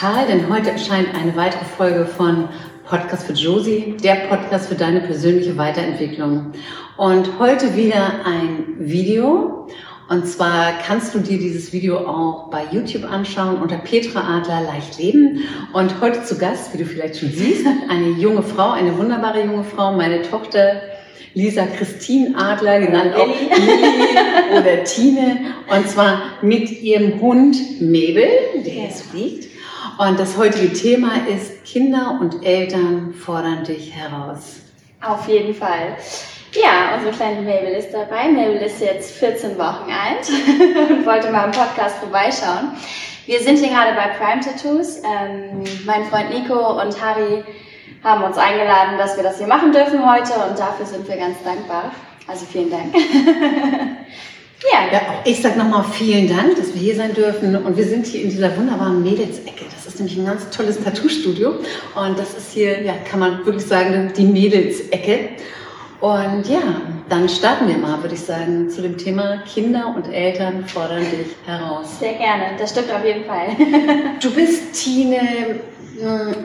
total, denn heute erscheint eine weitere Folge von Podcast für Josie, der Podcast für deine persönliche Weiterentwicklung. Und heute wieder ein Video. Und zwar kannst du dir dieses Video auch bei YouTube anschauen unter Petra Adler Leicht Leben. Und heute zu Gast, wie du vielleicht schon siehst, eine junge Frau, eine wunderbare junge Frau, meine Tochter Lisa Christine Adler, genannt auch Lili oder Tine. Und zwar mit ihrem Hund Mabel, der jetzt fliegt. Und das heutige Thema ist Kinder und Eltern fordern dich heraus. Auf jeden Fall. Ja, unsere kleine Mabel ist dabei. Mabel ist jetzt 14 Wochen alt und wollte mal im Podcast vorbeischauen. Wir sind hier gerade bei Prime Tattoos. Ähm, mein Freund Nico und Harry haben uns eingeladen, dass wir das hier machen dürfen heute und dafür sind wir ganz dankbar. Also vielen Dank. ja. ja, ich sag nochmal vielen Dank, dass wir hier sein dürfen und wir sind hier in dieser wunderbaren Mädelsecke. Das ist nämlich ein ganz tolles Tattoo-Studio und das ist hier, ja, kann man wirklich sagen, die Mädelsecke. Und ja, dann starten wir mal, würde ich sagen, zu dem Thema Kinder und Eltern fordern dich heraus. Sehr gerne, das stimmt auf jeden Fall. du bist Tine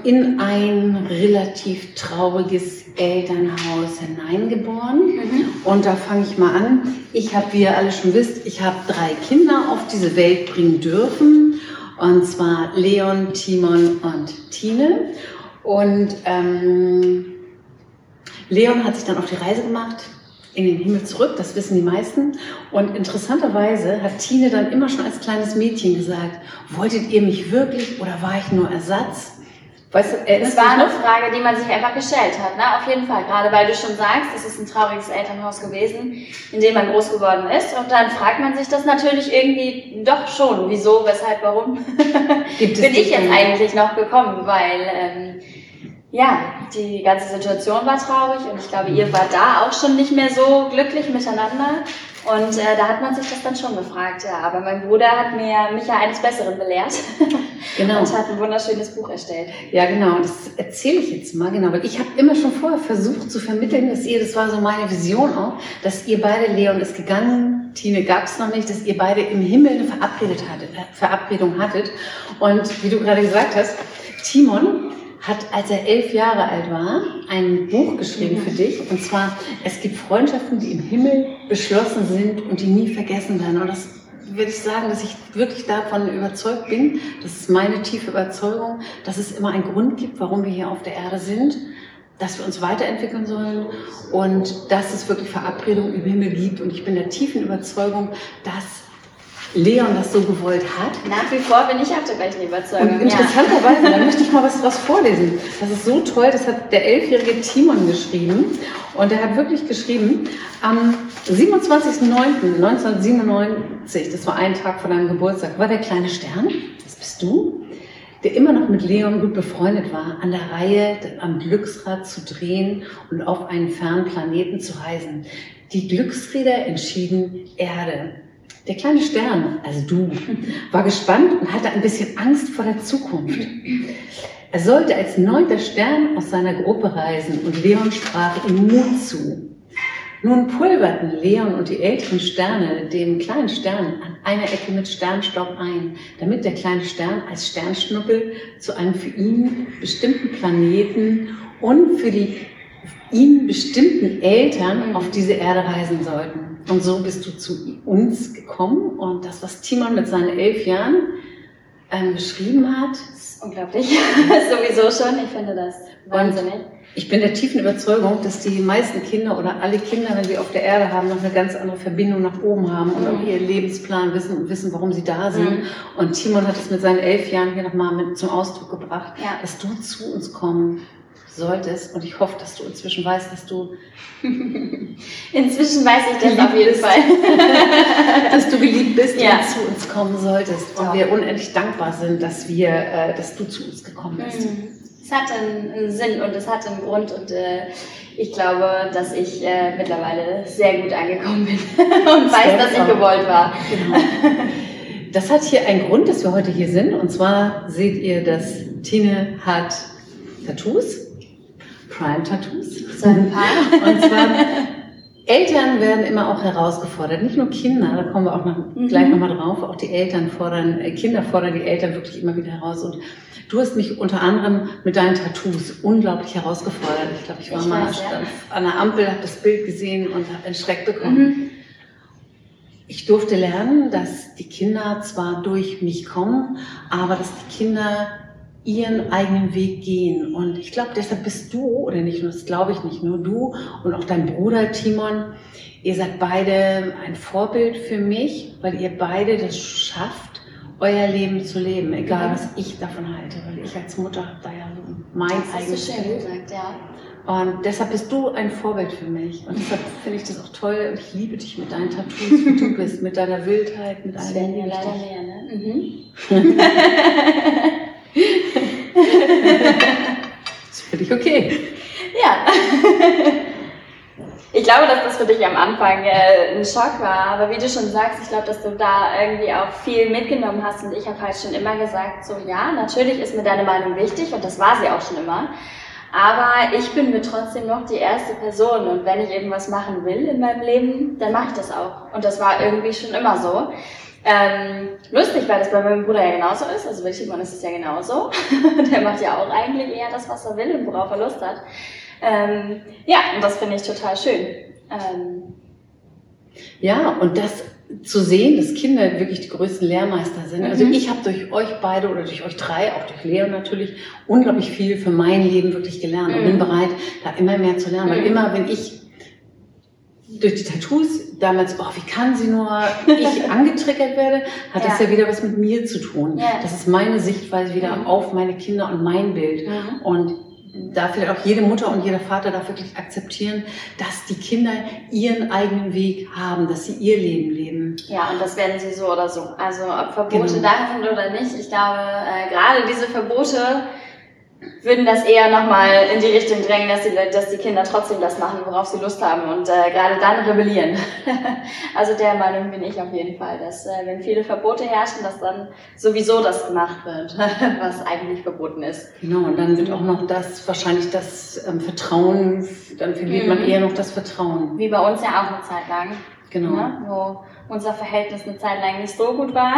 in ein relativ trauriges Elternhaus hineingeboren. Mhm. Und da fange ich mal an. Ich habe, wie ihr alle schon wisst, ich habe drei Kinder auf diese Welt bringen dürfen. Und zwar Leon, Timon und Tine. Und ähm, Leon hat sich dann auf die Reise gemacht in den Himmel zurück, das wissen die meisten. Und interessanterweise hat Tine dann immer schon als kleines Mädchen gesagt, wolltet ihr mich wirklich oder war ich nur Ersatz? Weißt du, es war eine Frage, die man sich einfach gestellt hat, ne? Auf jeden Fall. Gerade weil du schon sagst, es ist ein trauriges Elternhaus gewesen, in dem man groß geworden ist. Und dann fragt man sich das natürlich irgendwie doch schon. Wieso, weshalb, warum? Bin ich jetzt eigentlich noch gekommen? Weil, ähm, ja, die ganze Situation war traurig und ich glaube, ihr war da auch schon nicht mehr so glücklich miteinander. Und äh, da hat man sich das dann schon gefragt, ja. Aber mein Bruder hat mir mich ja eines Besseren belehrt genau. und hat ein wunderschönes Buch erstellt. Ja, genau. Das erzähle ich jetzt mal genau. Weil ich habe immer schon vorher versucht zu vermitteln, dass ihr, das war so meine Vision auch, dass ihr beide, Leon ist gegangen, Tine gab es noch nicht, dass ihr beide im Himmel eine Verabredet hattet, äh, Verabredung hattet. Und wie du gerade gesagt hast, Timon hat, als er elf Jahre alt war, ein Buch geschrieben für dich. Und zwar, es gibt Freundschaften, die im Himmel beschlossen sind und die nie vergessen werden. Und das würde ich sagen, dass ich wirklich davon überzeugt bin, das ist meine tiefe Überzeugung, dass es immer einen Grund gibt, warum wir hier auf der Erde sind, dass wir uns weiterentwickeln sollen und dass es wirklich Verabredungen im Himmel gibt. Und ich bin der tiefen Überzeugung, dass Leon das so gewollt hat. Nach wie vor bin ich auch der gleichen Überzeugung. Und interessanterweise, ja. da möchte ich mal was, was vorlesen. Das ist so toll, das hat der elfjährige Timon geschrieben. Und er hat wirklich geschrieben, am 27.09.1997, das war ein Tag vor deinem Geburtstag, war der kleine Stern, das bist du, der immer noch mit Leon gut befreundet war, an der Reihe am Glücksrad zu drehen und auf einen fernen Planeten zu reisen. Die Glücksräder entschieden Erde. Der kleine Stern, also du, war gespannt und hatte ein bisschen Angst vor der Zukunft. Er sollte als neunter Stern aus seiner Gruppe reisen und Leon sprach ihm Mut zu. Nun pulverten Leon und die älteren Sterne dem kleinen Stern an einer Ecke mit Sternstaub ein, damit der kleine Stern als Sternschnuppel zu einem für ihn bestimmten Planeten und für die ihm bestimmten Eltern auf diese Erde reisen sollten. Und so bist du zu uns gekommen und das, was Timon mit seinen elf Jahren ähm, geschrieben hat, ist unglaublich. Sowieso schon, ich finde das wahnsinnig. Und ich bin der tiefen Überzeugung, dass die meisten Kinder oder alle Kinder, wenn sie auf der Erde haben, noch eine ganz andere Verbindung nach oben haben und auch mhm. ihren Lebensplan wissen und wissen, warum sie da sind. Mhm. Und Timon hat es mit seinen elf Jahren hier nochmal zum Ausdruck gebracht, ja. dass du zu uns kommen solltest. Und ich hoffe, dass du inzwischen weißt, dass du. inzwischen weiß ich das auf jeden Fall. dass du geliebt bist ja. und zu uns kommen solltest. Und wir unendlich dankbar sind, dass wir, äh, dass du zu uns gekommen bist. Mhm. Es hat einen Sinn und es hat einen Grund und äh, ich glaube, dass ich äh, mittlerweile sehr gut angekommen bin und weiß, dass ich gewollt war. Genau. Das hat hier einen Grund, dass wir heute hier sind. Und zwar seht ihr, dass Tine hat Tattoos Prime Tattoos. So ein paar. Und zwar Eltern werden immer auch herausgefordert, nicht nur Kinder, da kommen wir auch noch, mhm. gleich nochmal drauf, auch die Eltern fordern, äh, Kinder fordern die Eltern wirklich immer wieder heraus. Und du hast mich unter anderem mit deinen Tattoos unglaublich herausgefordert. Ich glaube, ich war ich mal weiß, ja. an der Ampel, habe das Bild gesehen und habe einen Schreck bekommen. Mhm. Ich durfte lernen, dass die Kinder zwar durch mich kommen, aber dass die Kinder ihren eigenen Weg gehen. Und ich glaube, deshalb bist du, oder nicht nur, das glaube ich nicht nur du und auch dein Bruder Timon, ihr seid beide ein Vorbild für mich, weil ihr beide das schafft, euer Leben zu leben, egal was ich davon halte, weil ich als Mutter habe da ja mein das eigenes hast du schön gesagt, ja. Und deshalb bist du ein Vorbild für mich. Und deshalb finde ich das auch toll. Und ich liebe dich mit deinen Tattoos, wie du bist, mit deiner Wildheit, mit allem. Das werden ja leider mehr, ne? Mhm. das finde ich okay. Ja. Ich glaube, dass das für dich am Anfang äh, ein Schock war, aber wie du schon sagst, ich glaube, dass du da irgendwie auch viel mitgenommen hast und ich habe halt schon immer gesagt, so ja, natürlich ist mir deine Meinung wichtig und das war sie auch schon immer, aber ich bin mir trotzdem noch die erste Person und wenn ich irgendwas machen will in meinem Leben, dann mache ich das auch und das war irgendwie schon immer so. Ähm, lustig, weil das bei meinem Bruder ja genauso ist. Also bei Timon ist es ja genauso. Der macht ja auch eigentlich eher das, was er will und worauf er Lust hat. Ähm, ja, und das finde ich total schön. Ähm, ja, und das zu sehen, dass Kinder wirklich die größten Lehrmeister sind. Also mhm. ich habe durch euch beide oder durch euch drei, auch durch Leo natürlich, unglaublich viel für mein Leben wirklich gelernt mhm. und bin bereit, da immer mehr zu lernen. Weil mhm. immer, wenn ich durch die Tattoos damals, oh, wie kann sie nur, ich angetriggert werde, hat ja. das ja wieder was mit mir zu tun. Ja. Das ist meine Sichtweise wieder mhm. auf meine Kinder und mein Bild. Mhm. Und da vielleicht auch jede Mutter und jeder Vater darf wirklich akzeptieren, dass die Kinder ihren eigenen Weg haben, dass sie ihr Leben leben. Ja, und das werden sie so oder so. Also ob Verbote genau. da sind oder nicht, ich glaube, äh, gerade diese Verbote würden das eher nochmal in die Richtung drängen, dass die, dass die Kinder trotzdem das machen, worauf sie Lust haben und äh, gerade dann rebellieren. also der Meinung bin ich auf jeden Fall, dass äh, wenn viele Verbote herrschen, dass dann sowieso das gemacht wird, was eigentlich verboten ist. Genau, und dann wird auch noch das, wahrscheinlich das ähm, Vertrauen, dann verliert mhm. man eher noch das Vertrauen. Wie bei uns ja auch eine Zeit lang. Genau. Ne? Wo unser Verhältnis eine Zeit lang nicht so gut war.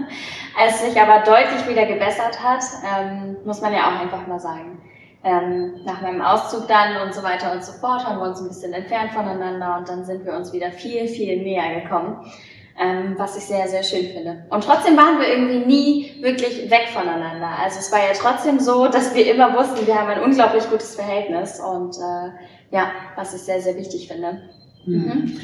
Als sich aber deutlich wieder gebessert hat, ähm, muss man ja auch einfach mal sagen. Ähm, nach meinem Auszug dann und so weiter und so fort haben wir uns ein bisschen entfernt voneinander und dann sind wir uns wieder viel, viel näher gekommen, ähm, was ich sehr, sehr schön finde. Und trotzdem waren wir irgendwie nie wirklich weg voneinander. Also es war ja trotzdem so, dass wir immer wussten, wir haben ein unglaublich gutes Verhältnis und äh, ja, was ich sehr, sehr wichtig finde. Mhm.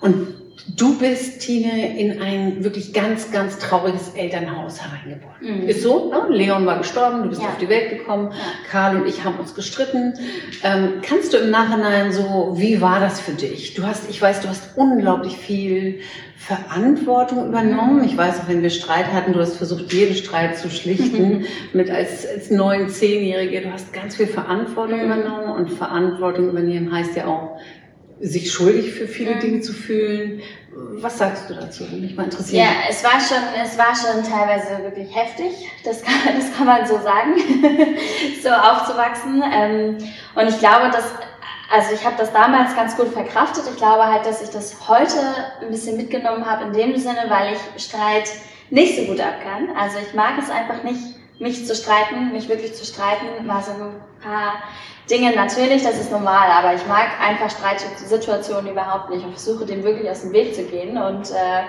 Und Du bist, Tine, in ein wirklich ganz, ganz trauriges Elternhaus hereingeboren. Mhm. Ist so, ne? Leon war gestorben, du bist ja. auf die Welt gekommen, ja. Karl und ich haben uns gestritten. Ähm, kannst du im Nachhinein so, wie war das für dich? Du hast, ich weiß, du hast unglaublich viel Verantwortung übernommen. Ich weiß auch, wenn wir Streit hatten, du hast versucht, jeden Streit zu schlichten. Mhm. Mit als, als neun, zehnjährige, du hast ganz viel Verantwortung mhm. übernommen und Verantwortung übernehmen heißt ja auch, sich schuldig für viele Dinge zu fühlen. Was sagst du dazu? Würde mich mal interessieren. Ja, es war schon, es war schon teilweise wirklich heftig. Das kann, das kann man so sagen, so aufzuwachsen. Ähm, und ich glaube, dass, also ich habe das damals ganz gut verkraftet. Ich glaube halt, dass ich das heute ein bisschen mitgenommen habe in dem Sinne, weil ich Streit nicht so gut ab kann. Also ich mag es einfach nicht, mich zu streiten, mich wirklich zu streiten, mal so ein paar Dinge natürlich, das ist normal, aber ich mag einfach Streitsituationen überhaupt nicht und versuche dem wirklich aus dem Weg zu gehen und äh,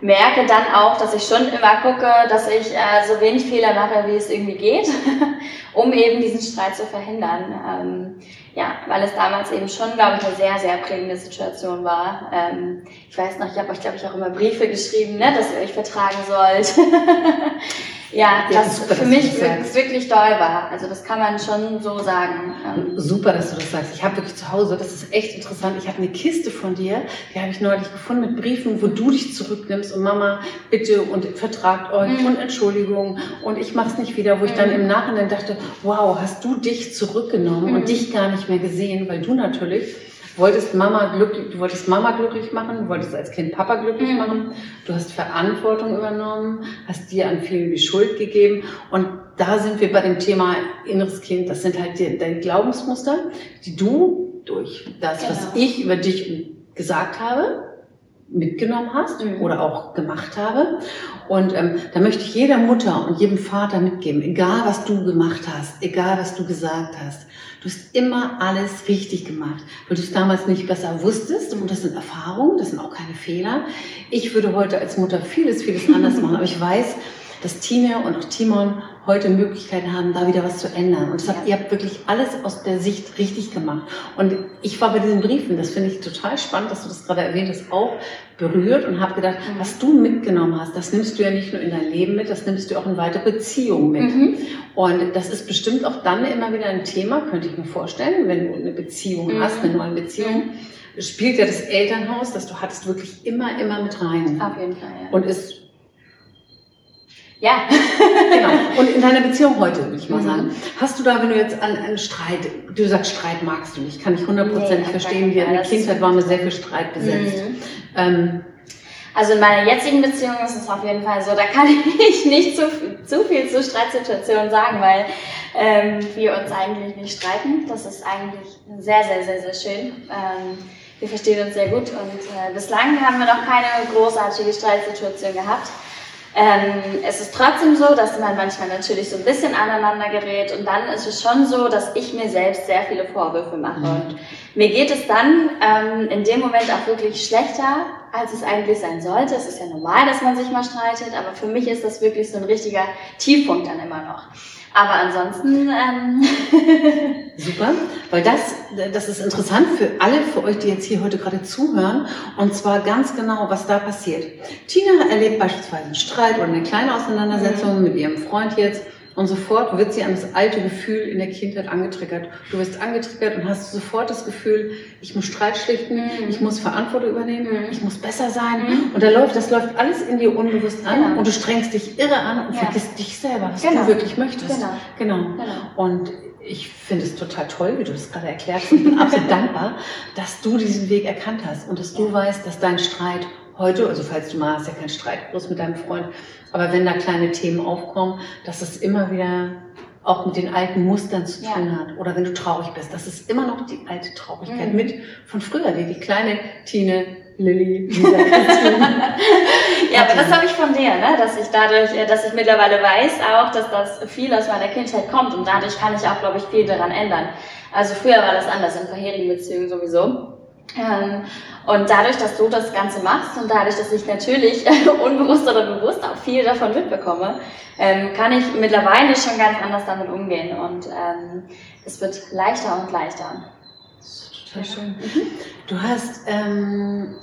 merke dann auch, dass ich schon immer gucke, dass ich äh, so wenig Fehler mache, wie es irgendwie geht, um eben diesen Streit zu verhindern. Ähm, ja, weil es damals eben schon, glaube ich, eine sehr, sehr prägende Situation war. Ähm, ich weiß noch, ich habe euch, glaube ich, auch immer Briefe geschrieben, ne, dass ihr euch vertragen sollt. Ja, das super, für mich wirklich doll war. Also das kann man schon so sagen. Ähm. Super, dass du das sagst. Ich habe wirklich zu Hause, das ist echt interessant, ich habe eine Kiste von dir, die habe ich neulich gefunden mit Briefen, wo du dich zurücknimmst und Mama, bitte und vertragt euch mhm. und Entschuldigung und ich mache es nicht wieder, wo ich dann mhm. im Nachhinein dachte, wow, hast du dich zurückgenommen mhm. und dich gar nicht mehr gesehen, weil du natürlich wolltest Mama glücklich, du wolltest Mama glücklich machen, du wolltest als Kind Papa glücklich mhm. machen, du hast Verantwortung übernommen, hast dir an vielen die Schuld gegeben und da sind wir bei dem Thema inneres Kind. Das sind halt die, deine Glaubensmuster, die du durch das, genau. was ich über dich gesagt habe, mitgenommen hast mhm. oder auch gemacht habe. Und ähm, da möchte ich jeder Mutter und jedem Vater mitgeben, egal was du gemacht hast, egal was du gesagt hast, du hast immer alles richtig gemacht, weil du es damals nicht besser wusstest und das sind Erfahrungen, das sind auch keine Fehler. Ich würde heute als Mutter vieles, vieles anders machen, aber ich weiß, dass Tine und auch Timon heute Möglichkeiten haben, da wieder was zu ändern. Und deshalb, ja. ihr habt wirklich alles aus der Sicht richtig gemacht. Und ich war bei diesen Briefen, das finde ich total spannend, dass du das gerade erwähnt hast, auch berührt und habe gedacht, mhm. was du mitgenommen hast, das nimmst du ja nicht nur in dein Leben mit, das nimmst du auch in weitere Beziehungen mit. Mhm. Und das ist bestimmt auch dann immer wieder ein Thema, könnte ich mir vorstellen, wenn du eine Beziehung mhm. hast, eine neue Beziehung mhm. spielt ja das Elternhaus, das du hattest, wirklich immer, immer mit rein. Auf jeden Fall, ja. Und ist ja. genau. Und in deiner Beziehung heute, würde ich mal mhm. sagen, hast du da, wenn du jetzt an, an Streit, du sagst, Streit magst du nicht, kann ich hundertprozentig nee, verstehen. Wir in der Kindheit waren wir sehr viel Streit besetzt. Mhm. Ähm, also in meiner jetzigen Beziehung ist es auf jeden Fall so, da kann ich nicht zu, zu viel zu Streitsituationen sagen, weil ähm, wir uns eigentlich nicht streiten. Das ist eigentlich sehr, sehr, sehr, sehr schön. Ähm, wir verstehen uns sehr gut und äh, bislang haben wir noch keine großartige Streitsituation gehabt. Ähm, es ist trotzdem so, dass man manchmal natürlich so ein bisschen aneinander gerät und dann ist es schon so, dass ich mir selbst sehr viele Vorwürfe mache. Mhm. Und mir geht es dann ähm, in dem Moment auch wirklich schlechter, als es eigentlich sein sollte. Es ist ja normal, dass man sich mal streitet, aber für mich ist das wirklich so ein richtiger Tiefpunkt dann immer noch. Aber ansonsten. Ähm Super, weil das, das ist interessant für alle, für euch, die jetzt hier heute gerade zuhören. Und zwar ganz genau, was da passiert. Tina erlebt beispielsweise einen Streit oder eine kleine Auseinandersetzung mhm. mit ihrem Freund jetzt. Und sofort wird sie an das alte Gefühl in der Kindheit angetriggert. Du wirst angetriggert und hast sofort das Gefühl, ich muss Streit schlichten, mhm. ich muss Verantwortung übernehmen, mhm. ich muss besser sein. Mhm. Und da läuft, das läuft alles in dir unbewusst an genau. und du strengst dich irre an und ja. vergisst dich selber, was genau. du wirklich möchtest. Genau. genau. genau. Und ich finde es total toll, wie du das gerade erklärst. Ich bin absolut dankbar, dass du diesen Weg erkannt hast und dass du weißt, dass dein Streit heute, also falls du mal hast ja keinen Streit bloß mit deinem Freund, aber wenn da kleine Themen aufkommen, dass es immer wieder auch mit den alten Mustern zu tun ja. hat. Oder wenn du traurig bist, das ist immer noch die alte Traurigkeit mhm. mit von früher, die, die kleine Tine, Lilly. ja, aber das habe ich von dir, ne? dass ich dadurch, äh, dass ich mittlerweile weiß auch, dass das viel aus meiner Kindheit kommt und dadurch kann ich auch, glaube ich, viel daran ändern. Also früher war das anders in vorherigen Beziehungen sowieso. Ähm, und dadurch, dass du das Ganze machst und dadurch, dass ich natürlich unbewusst oder bewusst auch viel davon mitbekomme, ähm, kann ich mittlerweile schon ganz anders damit umgehen und ähm, es wird leichter und leichter. Das ist total schön. Mhm. Du hast ähm,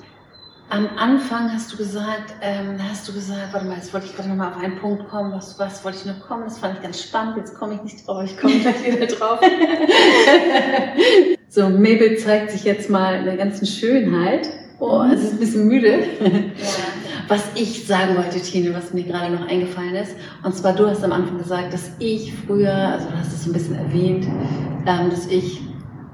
am Anfang hast du gesagt, ähm, hast du gesagt, warte mal, jetzt wollte ich gerade nochmal auf einen Punkt kommen, was, was wollte ich noch kommen, das fand ich ganz spannend, jetzt komme ich nicht drauf, ich komme gleich wieder drauf. so, Mabel zeigt sich jetzt mal in der ganzen Schönheit. Oh, es ist ein bisschen müde. Was ich sagen wollte, Tine, was mir gerade noch eingefallen ist, und zwar du hast am Anfang gesagt, dass ich früher, also du hast es so ein bisschen erwähnt, ähm, dass ich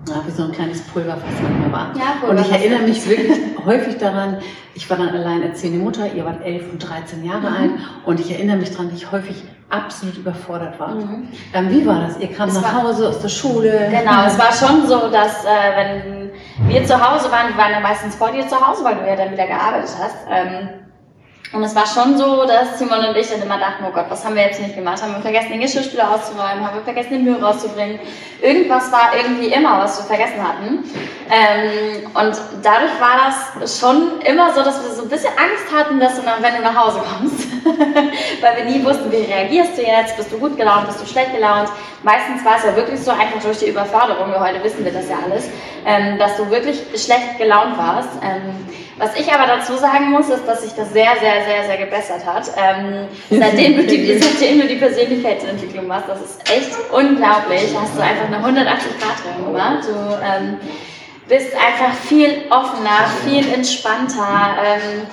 ja, wie so ein kleines Pulverfass manchmal war. Ja, und ich erinnere mich wirklich häufig daran, ich war dann alleinerziehende Mutter, ihr wart elf und 13 Jahre mhm. alt und ich erinnere mich daran, dass ich häufig absolut überfordert war. Mhm. Ähm, wie war das? Ihr kam es nach Hause aus der Schule. Genau, es war schon so, dass äh, wenn wir zu Hause waren, wir waren ja meistens vor dir zu Hause, weil du ja dann wieder gearbeitet hast. Ähm, und es war schon so, dass Simon und ich dann immer dachten, oh Gott, was haben wir jetzt nicht gemacht? Haben wir vergessen, den Geschirrspüler auszuräumen? Haben wir vergessen, den Müll rauszubringen? Irgendwas war irgendwie immer, was wir vergessen hatten. Ähm, und dadurch war das schon immer so, dass wir so ein bisschen Angst hatten, dass du, dann, wenn du nach Hause kommst, weil wir nie wussten, wie reagierst du jetzt? Bist du gut gelaunt? Bist du schlecht gelaunt? Meistens war es ja wirklich so, einfach durch die Überforderung, wir heute wissen wir das ja alles, ähm, dass du wirklich schlecht gelaunt warst. Ähm, was ich aber dazu sagen muss, ist, dass sich das sehr, sehr, sehr, sehr gebessert hat. Ähm, seitdem, du die, seitdem du die Persönlichkeitsentwicklung machst, das ist echt unglaublich. Hast du einfach eine 180-Grad-Drehung gemacht. Du ähm, bist einfach viel offener, viel entspannter. Ähm,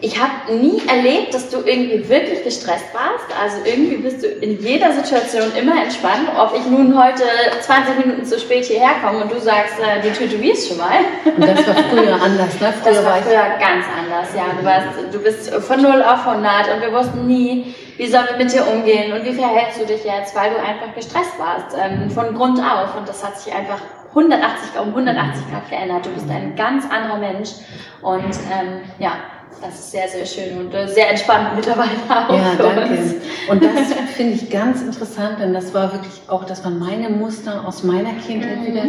ich habe nie erlebt, dass du irgendwie wirklich gestresst warst. Also irgendwie bist du in jeder Situation immer entspannt. Ob ich nun heute 20 Minuten zu spät hierher komme und du sagst, äh, die tätowierst schon mal. Und das war früher anders, ne? Früher das war früher ganz anders, ja. Du, warst, du bist von 0 auf 100 und wir wussten nie, wie sollen wir mit dir umgehen und wie verhältst du dich jetzt, weil du einfach gestresst warst, ähm, von Grund auf. Und das hat sich einfach 180 um 180 Grad verändert. Du bist ein ganz anderer Mensch und ähm, ja, das ist sehr, sehr schön und äh, sehr entspannt mittlerweile auch. Ja, danke. Uns. Und das finde ich ganz interessant, denn das war wirklich auch, das waren meine Muster aus meiner Kindheit mhm. wieder.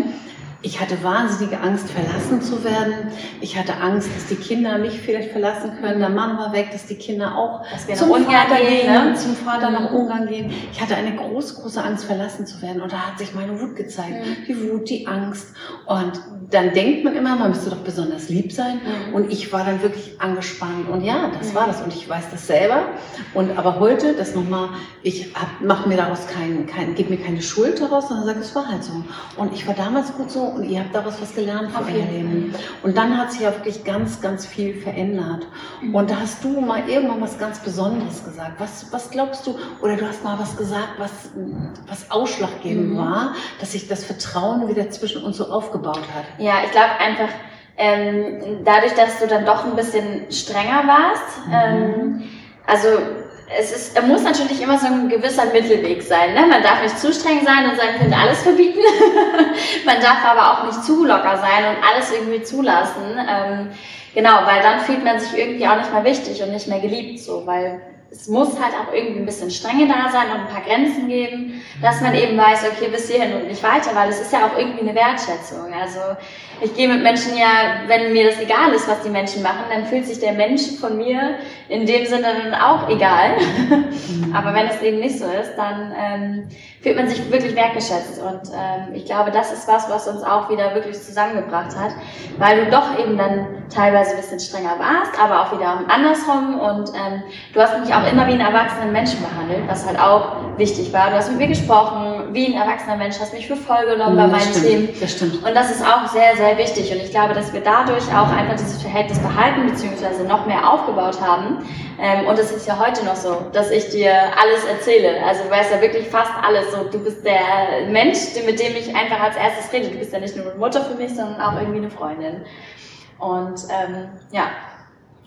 Ich hatte wahnsinnige Angst, verlassen zu werden. Ich hatte Angst, dass die Kinder mich vielleicht verlassen können. Der Mann war weg, dass die Kinder auch zum Vater gehen, ne? zum Vater nach Ungarn gehen. Ich hatte eine große, große Angst, verlassen zu werden. Und da hat sich meine Wut gezeigt. Mhm. Die Wut, die Angst. Und dann denkt man immer, man müsste doch besonders lieb sein. Mhm. Und ich war dann wirklich angespannt. Und ja, das mhm. war das. Und ich weiß das selber. Und aber heute, das nochmal, ich mache mir daraus keinen, kein, gebe mir keine Schuld daraus, sondern sage, es war halt so. Und ich war damals gut so und ihr habt daraus was gelernt für euer Leben. Und dann hat sich ja wirklich ganz, ganz viel verändert. Mhm. Und da hast du mal irgendwann was ganz Besonderes gesagt. Was, was glaubst du, oder du hast mal was gesagt, was, was ausschlaggebend mhm. war, dass sich das Vertrauen wieder zwischen uns so aufgebaut hat? Ja, ich glaube einfach, ähm, dadurch, dass du dann doch ein bisschen strenger warst, mhm. ähm, also es ist, muss natürlich immer so ein gewisser Mittelweg sein. Ne? Man darf nicht zu streng sein und seinem Kind alles verbieten. Man darf aber auch nicht zu locker sein und alles irgendwie zulassen. Ähm, genau, weil dann fühlt man sich irgendwie auch nicht mehr wichtig und nicht mehr geliebt, so, weil es muss halt auch irgendwie ein bisschen Strenge da sein und ein paar Grenzen geben, dass man eben weiß, okay, bis hierhin und nicht weiter, weil es ist ja auch irgendwie eine Wertschätzung. Also ich gehe mit Menschen ja, wenn mir das egal ist, was die Menschen machen, dann fühlt sich der Mensch von mir in dem Sinne dann auch egal. Aber wenn es eben nicht so ist, dann ähm, fühlt man sich wirklich wertgeschätzt. Und ähm, ich glaube, das ist was, was uns auch wieder wirklich zusammengebracht hat, weil du doch eben dann teilweise ein bisschen strenger warst, aber auch wieder andersrum. Und ähm, du hast mich auch immer wie einen erwachsenen Menschen behandelt, was halt auch wichtig war. Du hast mit mir gesprochen, wie ein erwachsener Mensch, hast mich für voll genommen bei meinen stimmt, Themen. Das stimmt. Und das ist auch sehr, sehr wichtig. Und ich glaube, dass wir dadurch auch einfach dieses Verhältnis behalten, beziehungsweise noch mehr aufgebaut haben. Ähm, und es ist ja heute noch so, dass ich dir alles erzähle. Also du weißt ja wirklich fast alles. So, du bist der Mensch, mit dem ich einfach als erstes rede. Du bist ja nicht nur eine Mutter für mich, sondern auch irgendwie eine Freundin. Und ähm, ja,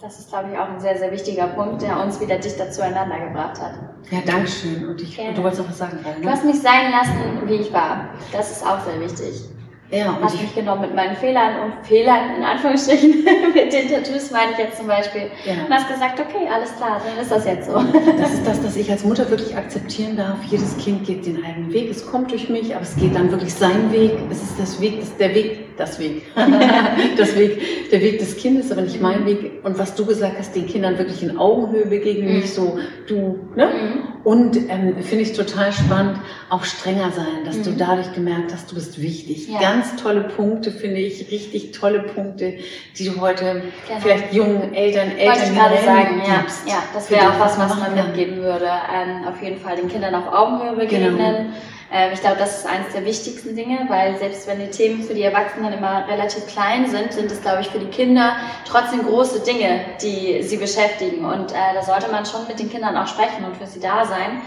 das ist, glaube ich, auch ein sehr, sehr wichtiger Punkt, der uns wieder dichter zueinander gebracht hat. Ja, danke schön. Und, ich, du wolltest auch was sagen. Ne? Du hast mich sein lassen, wie ich war. Das ist auch sehr wichtig. Ja, und hast mich genommen mit meinen Fehlern und Fehlern in Anführungsstrichen mit den Tattoos meine ich jetzt zum Beispiel ja. und hast gesagt, okay, alles klar, dann ist das jetzt so. Das ist das, dass ich als Mutter wirklich akzeptieren darf. Jedes Kind geht den eigenen Weg. Es kommt durch mich, aber es geht dann wirklich seinen Weg. Es ist das Weg, das, der Weg, das Weg, das Weg, der Weg des Kindes, aber nicht mein Weg. Und was du gesagt hast, den Kindern wirklich in Augenhöhe begegnen, mhm. nicht so du, ne? Mhm. Und ähm, finde ich total spannend, auch strenger sein, dass mhm. du dadurch gemerkt hast, du bist wichtig. Ja. Ganz tolle Punkte, finde ich, richtig tolle Punkte, die du heute genau. vielleicht jungen Eltern, Eltern Wollte ich gerade sagen, ja, ja, das wäre auch was, was man mitgeben würde. Ähm, auf jeden Fall den Kindern auf Augenhöhe begegnen. Genau. Ähm, ich glaube, das ist eines der wichtigsten Dinge, weil selbst wenn die Themen für die Erwachsenen immer relativ klein sind, sind es, glaube ich, für die Kinder trotzdem große Dinge, die sie beschäftigen. Und äh, da sollte man schon mit den Kindern auch sprechen und für sie da sein.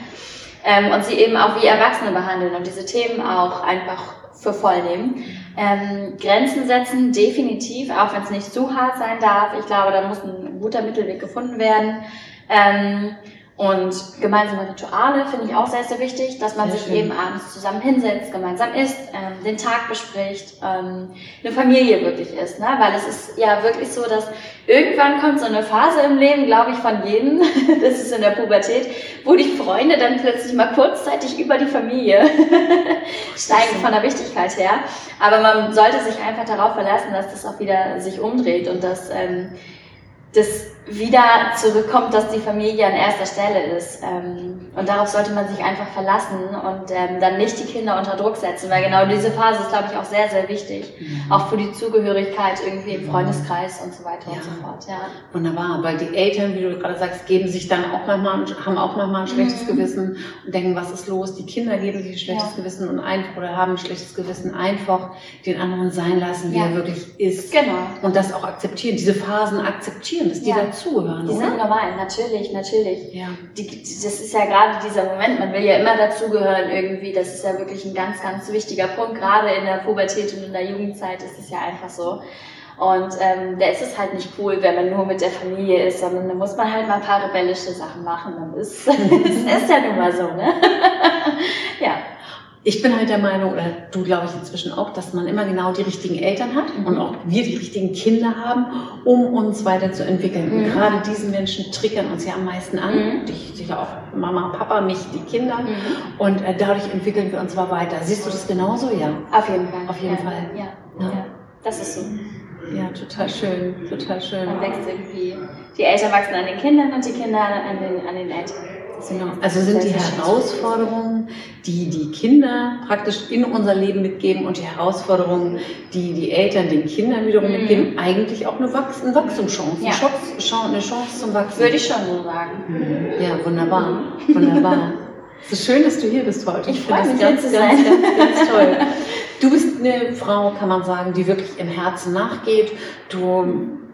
Ähm, und sie eben auch wie Erwachsene behandeln und diese Themen auch einfach für voll nehmen. Ähm, Grenzen setzen, definitiv, auch wenn es nicht zu hart sein darf. Ich glaube, da muss ein guter Mittelweg gefunden werden. Ähm, und gemeinsame Rituale finde ich auch sehr, sehr wichtig, dass man sehr sich schön. eben abends zusammen hinsetzt, gemeinsam isst, ähm, den Tag bespricht, ähm, eine Familie wirklich ist. Ne? Weil es ist ja wirklich so, dass irgendwann kommt so eine Phase im Leben, glaube ich, von jedem, das ist in der Pubertät, wo die Freunde dann plötzlich mal kurzzeitig über die Familie steigen von der Wichtigkeit her. Aber man sollte sich einfach darauf verlassen, dass das auch wieder sich umdreht und dass ähm, das wieder zurückkommt, dass die Familie an erster Stelle ist. Ähm, und darauf sollte man sich einfach verlassen und ähm, dann nicht die Kinder unter Druck setzen, weil genau diese Phase ist, glaube ich, auch sehr, sehr wichtig. Mhm. Auch für die Zugehörigkeit irgendwie im Freundeskreis und so weiter ja. und so fort. Ja. Wunderbar, weil die Eltern, wie du gerade sagst, geben sich dann auch manchmal, haben auch manchmal ein schlechtes mhm. Gewissen und denken, was ist los? Die Kinder geben sich ein schlechtes ja. Gewissen und einfach oder haben ein schlechtes Gewissen, einfach den anderen sein lassen, wie ja. er wirklich ist. Genau. Und das auch akzeptieren, diese Phasen akzeptieren, dass die dazugehören. Die oder? sind normal, natürlich, natürlich. Ja. Die, das ist ja gerade dieser Moment, man will ja immer dazugehören irgendwie. Das ist ja wirklich ein ganz, ganz wichtiger Punkt. Gerade in der Pubertät und in der Jugendzeit ist es ja einfach so. Und ähm, da ist es halt nicht cool, wenn man nur mit der Familie ist, sondern da muss man halt mal ein paar rebellische Sachen machen. Dann ist, es ist ja nun mal so, ne? ja. Ich bin halt der Meinung, oder du glaube ich inzwischen auch, dass man immer genau die richtigen Eltern hat mhm. und auch wir die richtigen Kinder haben, um uns weiterzuentwickeln. Mhm. Und gerade diese Menschen triggern uns ja am meisten an. Mhm. Dich sicher auch Mama, Papa, mich, die Kinder. Mhm. Und äh, dadurch entwickeln wir uns zwar weiter. Siehst du das genauso? Ja. Auf jeden Fall. Auf jeden ja. Fall. Ja. Ja. ja. Das ist so. Ja, total schön, total schön. Man wächst irgendwie, die Eltern wachsen an den Kindern und die Kinder an den, an den Eltern. Genau. Also sind die Herausforderungen, die die Kinder praktisch in unser Leben mitgeben und die Herausforderungen, die die Eltern den Kindern wiederum mhm. mitgeben, eigentlich auch eine, Wachs eine Wachstumschance, ja. eine Chance zum Wachsen. Würde ich schon so sagen. Mhm. Ja, wunderbar, wunderbar. Es ist schön, dass du hier bist heute. Ich, ich freue mich, ganz, ganz, ganz, ganz toll. Du bist eine Frau, kann man sagen, die wirklich im Herzen nachgeht. Du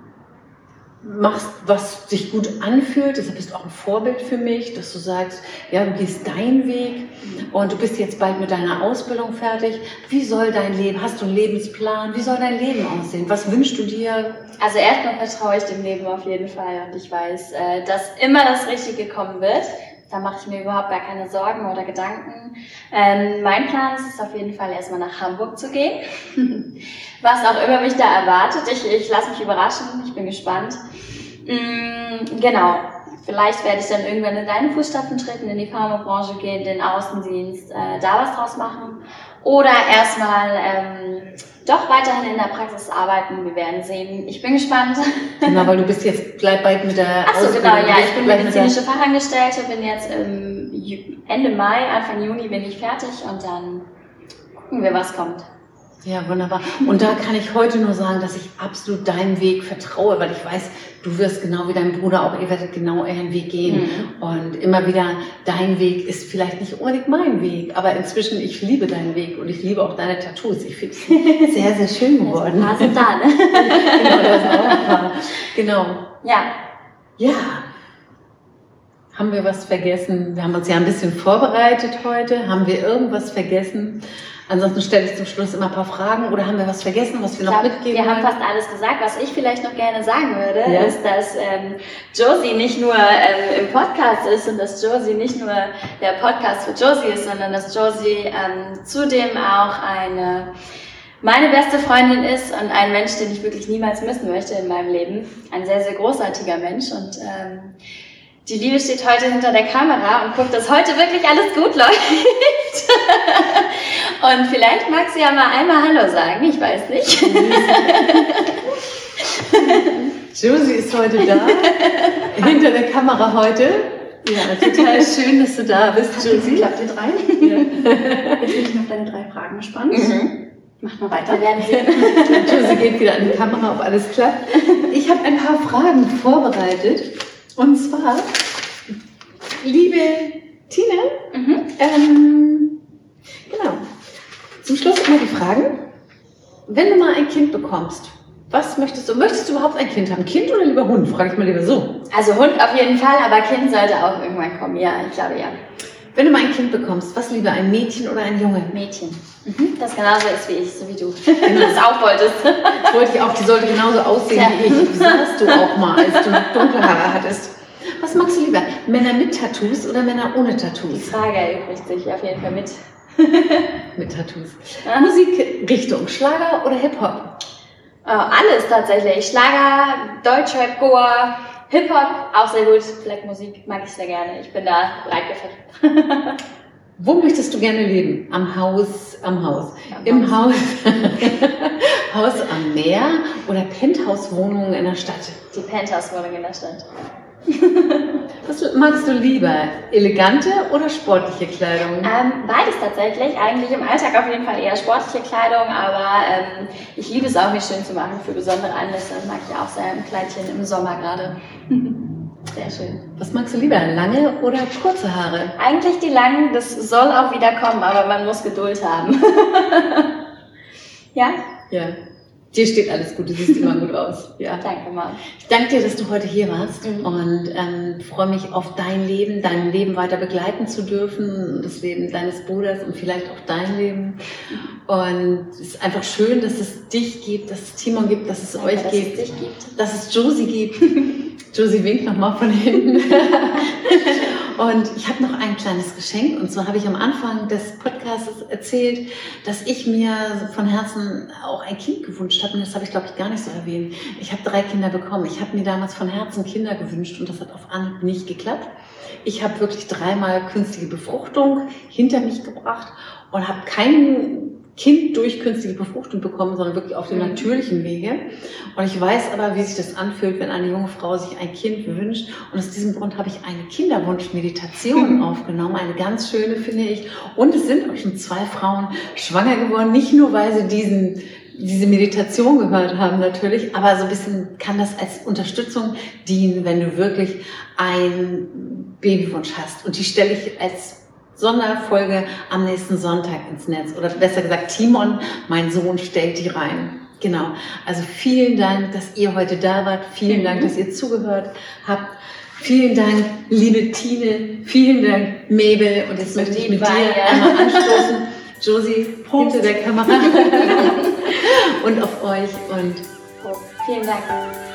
machst, was sich gut anfühlt. Deshalb bist du auch ein Vorbild für mich, dass du sagst, ja, du gehst deinen Weg und du bist jetzt bald mit deiner Ausbildung fertig. Wie soll dein Leben, hast du einen Lebensplan? Wie soll dein Leben aussehen? Was wünschst du dir? Also erstmal vertraue ich dem Leben auf jeden Fall und ich weiß, äh, dass immer das Richtige kommen wird. Da mache ich mir überhaupt gar keine Sorgen oder Gedanken. Ähm, mein Plan ist es auf jeden Fall erstmal nach Hamburg zu gehen. Was auch immer mich da erwartet. Ich, ich lasse mich überraschen. Ich bin gespannt. Mm, genau. Vielleicht werde ich dann irgendwann in deine Fußstapfen treten, in die Pharmabranche gehen, den Außendienst, äh, da was draus machen. Oder erstmal ähm, doch weiterhin in der Praxis arbeiten. Wir werden sehen. Ich bin gespannt. Genau, weil du bist jetzt gleich bald mit der Ach so, genau, ja. Ich bin medizinische Fachangestellte, bin jetzt im Ende Mai, Anfang Juni bin ich fertig und dann gucken wir, was kommt. Ja, wunderbar. Und da kann ich heute nur sagen, dass ich absolut deinem Weg vertraue, weil ich weiß, du wirst genau wie dein Bruder auch, ihr werdet genau euren Weg gehen. Mhm. Und immer wieder, dein Weg ist vielleicht nicht unbedingt mein Weg, aber inzwischen, ich liebe deinen Weg und ich liebe auch deine Tattoos. Ich finde es sehr, sehr schön geworden. Das sind da, ne? genau, das ist auch paar. Genau. Ja. Ja. Haben wir was vergessen? Wir haben uns ja ein bisschen vorbereitet heute. Haben wir irgendwas vergessen? Ansonsten stelle ich zum Schluss immer ein paar Fragen oder haben wir was vergessen, was wir noch mitgeben Wir haben fast alles gesagt. Was ich vielleicht noch gerne sagen würde, ja. ist, dass ähm, Josie nicht nur ähm, im Podcast ist und dass Josie nicht nur der Podcast für Josie ist, sondern dass Josie ähm, zudem auch eine meine beste Freundin ist und ein Mensch, den ich wirklich niemals missen möchte in meinem Leben. Ein sehr, sehr großartiger Mensch und ähm, die Liebe steht heute hinter der Kamera und guckt, dass heute wirklich alles gut läuft. und vielleicht mag sie ja mal einmal Hallo sagen, ich weiß nicht. Josie ist heute da, hinter der Kamera heute. Ja, total schön, dass du da bist, Josie. Klappt ihr drei? Ja. Jetzt bin ich noch deine drei Fragen gespannt. Mhm. Mach mal weiter. Werden. Josie geht wieder an die Kamera, ob alles klappt. Ich habe ein paar Fragen vorbereitet. Und zwar, liebe Tina, mhm. ähm, genau, zum Schluss immer die Fragen. Wenn du mal ein Kind bekommst, was möchtest du? Möchtest du überhaupt ein Kind haben? Kind oder lieber Hund? Frage ich mal lieber so. Also Hund auf jeden Fall, aber Kind sollte auch irgendwann kommen. Ja, ich glaube ja. Wenn du mal ein Kind bekommst, was lieber, ein Mädchen oder ein Junge? Mädchen. Mhm. Das genauso ist wie ich, so wie du. Wenn du das auch wolltest. Das wollte ich auch, die sollte genauso aussehen ja. wie ich. Das sahst du auch mal, als du dunkle Haare hattest. Was magst du lieber? Männer mit Tattoos oder Männer ohne Tattoos? Die Frage erübrigt sich auf jeden Fall mit. mit Tattoos. Ja. Musikrichtung, Schlager oder Hip-Hop? Oh, alles tatsächlich. Schlager, Deutschrap, Goa, Hip-Hop, auch sehr gut. Black Musik mag ich sehr gerne. Ich bin da breit gefächert. Wo möchtest du gerne leben? Am Haus, am Haus. Am Im Haus. Haus am Meer oder Penthouse-Wohnungen in der Stadt? Die Penthouse-Wohnung in der Stadt. Was magst du lieber? Elegante oder sportliche Kleidung? Ähm, beides tatsächlich. Eigentlich im Alltag auf jeden Fall eher sportliche Kleidung, aber ähm, ich liebe es auch, mich schön zu machen für besondere Anlässe. Mag ich auch sehr im Kleidchen im Sommer gerade. Sehr schön. Was magst du lieber, lange oder kurze Haare? Eigentlich die langen, das soll auch wieder kommen, aber man muss Geduld haben. ja? Ja. Dir steht alles gut, du siehst immer gut aus. Ja. Danke, Mann. Ich danke dir, dass du heute hier warst mhm. und ähm, freue mich auf dein Leben, dein Leben weiter begleiten zu dürfen, das Leben deines Bruders und vielleicht auch dein Leben. Und es ist einfach schön, dass es dich gibt, dass es Timon gibt, dass es danke, euch dass gibt, es dich gibt, dass es Josie gibt. Josie winkt nochmal von hinten. Und ich habe noch ein kleines Geschenk. Und zwar habe ich am Anfang des Podcasts erzählt, dass ich mir von Herzen auch ein Kind gewünscht habe. Und das habe ich, glaube ich, gar nicht so erwähnt. Ich habe drei Kinder bekommen. Ich habe mir damals von Herzen Kinder gewünscht und das hat auf Anhieb nicht geklappt. Ich habe wirklich dreimal künstliche Befruchtung hinter mich gebracht und habe keinen Kind durch künstliche Befruchtung bekommen, sondern wirklich auf dem mhm. natürlichen Wege. Und ich weiß aber, wie sich das anfühlt, wenn eine junge Frau sich ein Kind wünscht. Und aus diesem Grund habe ich eine Kinderwunschmeditation aufgenommen, eine ganz schöne, finde ich. Und es sind auch schon zwei Frauen schwanger geworden, nicht nur, weil sie diesen diese Meditation gehört haben natürlich, aber so ein bisschen kann das als Unterstützung dienen, wenn du wirklich einen Babywunsch hast. Und die stelle ich als Sonderfolge am nächsten Sonntag ins Netz. Oder besser gesagt, Timon, mein Sohn, stellt die rein. Genau. Also vielen Dank, dass ihr heute da wart. Vielen Dank, dass ihr zugehört habt. Vielen Dank, liebe Tine. Vielen Dank, Mabel. Und jetzt möchte ich mit dir einmal anstoßen. Josie, Prost. hinter der Kamera. und auf euch und Vielen Dank.